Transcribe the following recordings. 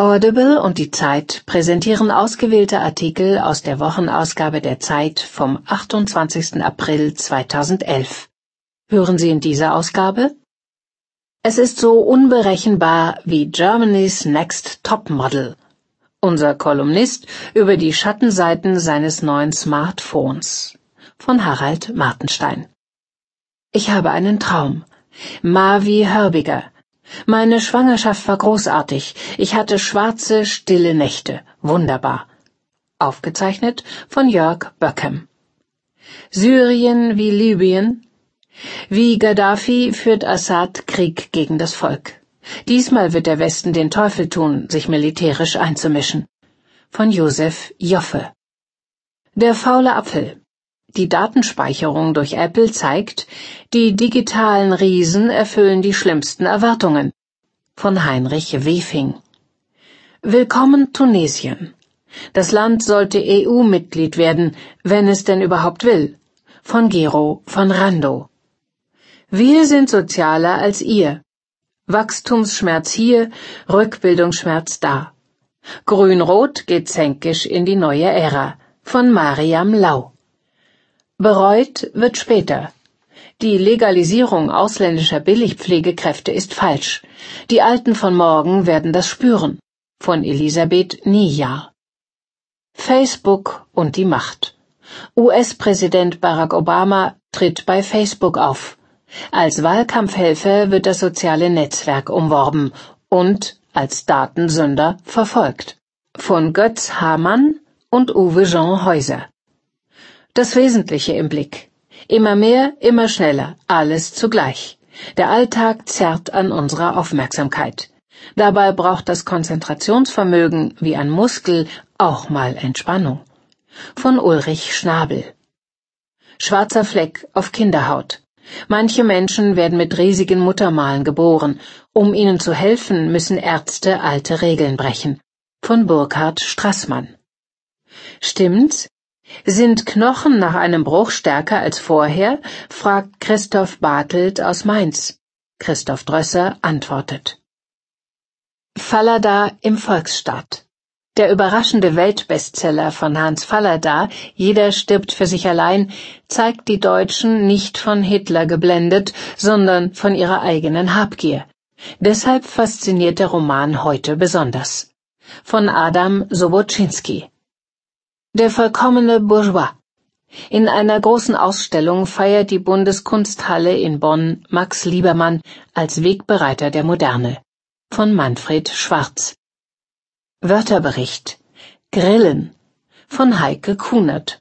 Audible und die Zeit präsentieren ausgewählte Artikel aus der Wochenausgabe der Zeit vom 28. April 2011. Hören Sie in dieser Ausgabe? Es ist so unberechenbar wie Germany's Next Topmodel. Unser Kolumnist über die Schattenseiten seines neuen Smartphones. Von Harald Martenstein. Ich habe einen Traum. Mavi Hörbiger. Meine Schwangerschaft war großartig. Ich hatte schwarze, stille Nächte. Wunderbar. Aufgezeichnet von Jörg Böckem. Syrien wie Libyen? Wie Gaddafi führt Assad Krieg gegen das Volk. Diesmal wird der Westen den Teufel tun, sich militärisch einzumischen. Von Josef Joffe. Der faule Apfel. Die Datenspeicherung durch Apple zeigt, die digitalen Riesen erfüllen die schlimmsten Erwartungen. Von Heinrich Wefing. Willkommen Tunesien. Das Land sollte EU-Mitglied werden, wenn es denn überhaupt will. Von Gero von Rando. Wir sind sozialer als ihr. Wachstumsschmerz hier, Rückbildungsschmerz da. Grün-Rot geht zänkisch in die neue Ära. Von Mariam Lau. Bereut wird später. Die Legalisierung ausländischer Billigpflegekräfte ist falsch. Die Alten von morgen werden das spüren. Von Elisabeth Niejahr. Facebook und die Macht. US-Präsident Barack Obama tritt bei Facebook auf. Als Wahlkampfhelfer wird das soziale Netzwerk umworben und als Datensünder verfolgt. Von Götz Hamann und Uwe Jean Häuser. Das Wesentliche im Blick. Immer mehr, immer schneller, alles zugleich. Der Alltag zerrt an unserer Aufmerksamkeit. Dabei braucht das Konzentrationsvermögen wie ein Muskel auch mal Entspannung. Von Ulrich Schnabel. Schwarzer Fleck auf Kinderhaut. Manche Menschen werden mit riesigen Muttermalen geboren. Um ihnen zu helfen, müssen Ärzte alte Regeln brechen. Von Burkhard Strassmann. Stimmt's? Sind Knochen nach einem Bruch stärker als vorher? fragt Christoph Bartelt aus Mainz. Christoph Drösser antwortet. Fallada im Volksstaat. Der überraschende Weltbestseller von Hans Fallada, Jeder stirbt für sich allein, zeigt die Deutschen nicht von Hitler geblendet, sondern von ihrer eigenen Habgier. Deshalb fasziniert der Roman heute besonders. Von Adam Sobocinski. Der vollkommene Bourgeois. In einer großen Ausstellung feiert die Bundeskunsthalle in Bonn Max Liebermann als Wegbereiter der Moderne. Von Manfred Schwarz. Wörterbericht. Grillen. Von Heike Kunert.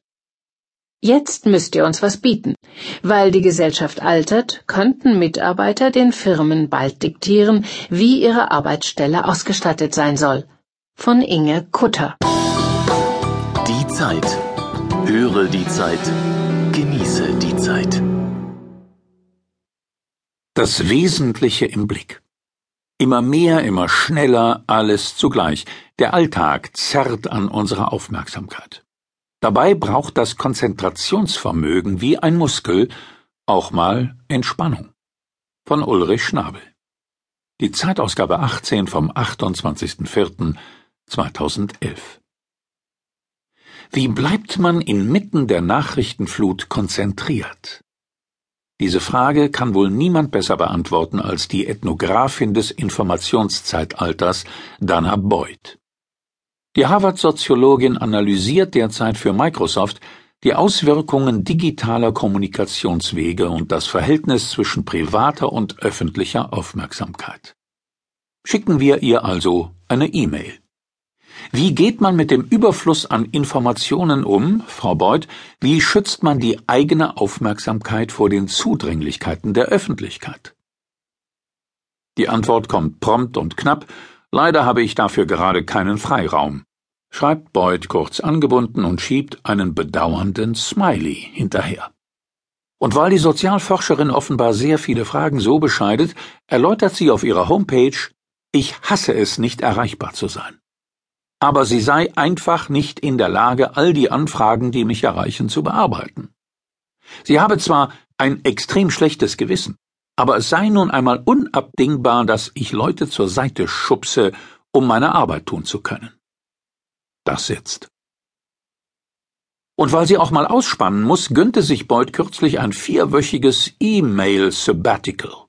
Jetzt müsst ihr uns was bieten. Weil die Gesellschaft altert, könnten Mitarbeiter den Firmen bald diktieren, wie ihre Arbeitsstelle ausgestattet sein soll. Von Inge Kutter. Zeit. Höre die Zeit. Genieße die Zeit. Das Wesentliche im Blick. Immer mehr, immer schneller, alles zugleich. Der Alltag zerrt an unserer Aufmerksamkeit. Dabei braucht das Konzentrationsvermögen wie ein Muskel auch mal Entspannung. Von Ulrich Schnabel. Die Zeitausgabe 18 vom 28.04.2011. Wie bleibt man inmitten der Nachrichtenflut konzentriert? Diese Frage kann wohl niemand besser beantworten als die Ethnographin des Informationszeitalters Dana Boyd. Die Harvard-Soziologin analysiert derzeit für Microsoft die Auswirkungen digitaler Kommunikationswege und das Verhältnis zwischen privater und öffentlicher Aufmerksamkeit. Schicken wir ihr also eine E-Mail. Wie geht man mit dem Überfluss an Informationen um, Frau Beuth? Wie schützt man die eigene Aufmerksamkeit vor den Zudringlichkeiten der Öffentlichkeit? Die Antwort kommt prompt und knapp. Leider habe ich dafür gerade keinen Freiraum, schreibt Beuth kurz angebunden und schiebt einen bedauernden Smiley hinterher. Und weil die Sozialforscherin offenbar sehr viele Fragen so bescheidet, erläutert sie auf ihrer Homepage, ich hasse es, nicht erreichbar zu sein aber sie sei einfach nicht in der Lage, all die Anfragen, die mich erreichen, zu bearbeiten. Sie habe zwar ein extrem schlechtes Gewissen, aber es sei nun einmal unabdingbar, dass ich Leute zur Seite schubse, um meine Arbeit tun zu können. Das sitzt. Und weil sie auch mal ausspannen muss, gönnte sich Boyd kürzlich ein vierwöchiges E-Mail-Sabbatical.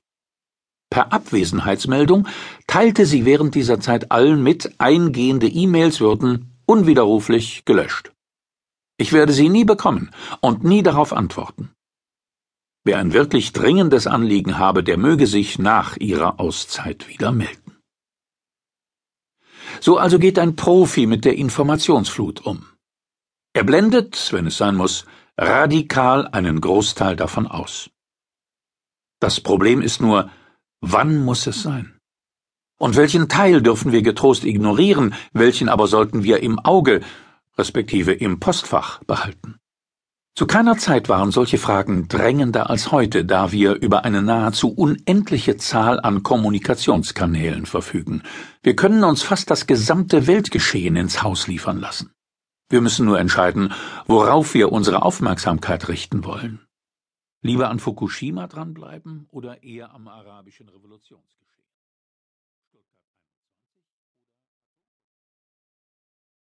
Per Abwesenheitsmeldung teilte sie während dieser Zeit allen mit, eingehende E-Mails würden unwiderruflich gelöscht. Ich werde sie nie bekommen und nie darauf antworten. Wer ein wirklich dringendes Anliegen habe, der möge sich nach ihrer Auszeit wieder melden. So also geht ein Profi mit der Informationsflut um. Er blendet, wenn es sein muss, radikal einen Großteil davon aus. Das Problem ist nur, wann muss es sein? Und welchen Teil dürfen wir getrost ignorieren, welchen aber sollten wir im Auge, respektive im Postfach behalten? Zu keiner Zeit waren solche Fragen drängender als heute, da wir über eine nahezu unendliche Zahl an Kommunikationskanälen verfügen. Wir können uns fast das gesamte Weltgeschehen ins Haus liefern lassen. Wir müssen nur entscheiden, worauf wir unsere Aufmerksamkeit richten wollen. Lieber an Fukushima dranbleiben oder eher am arabischen Revolutionsgeschehen?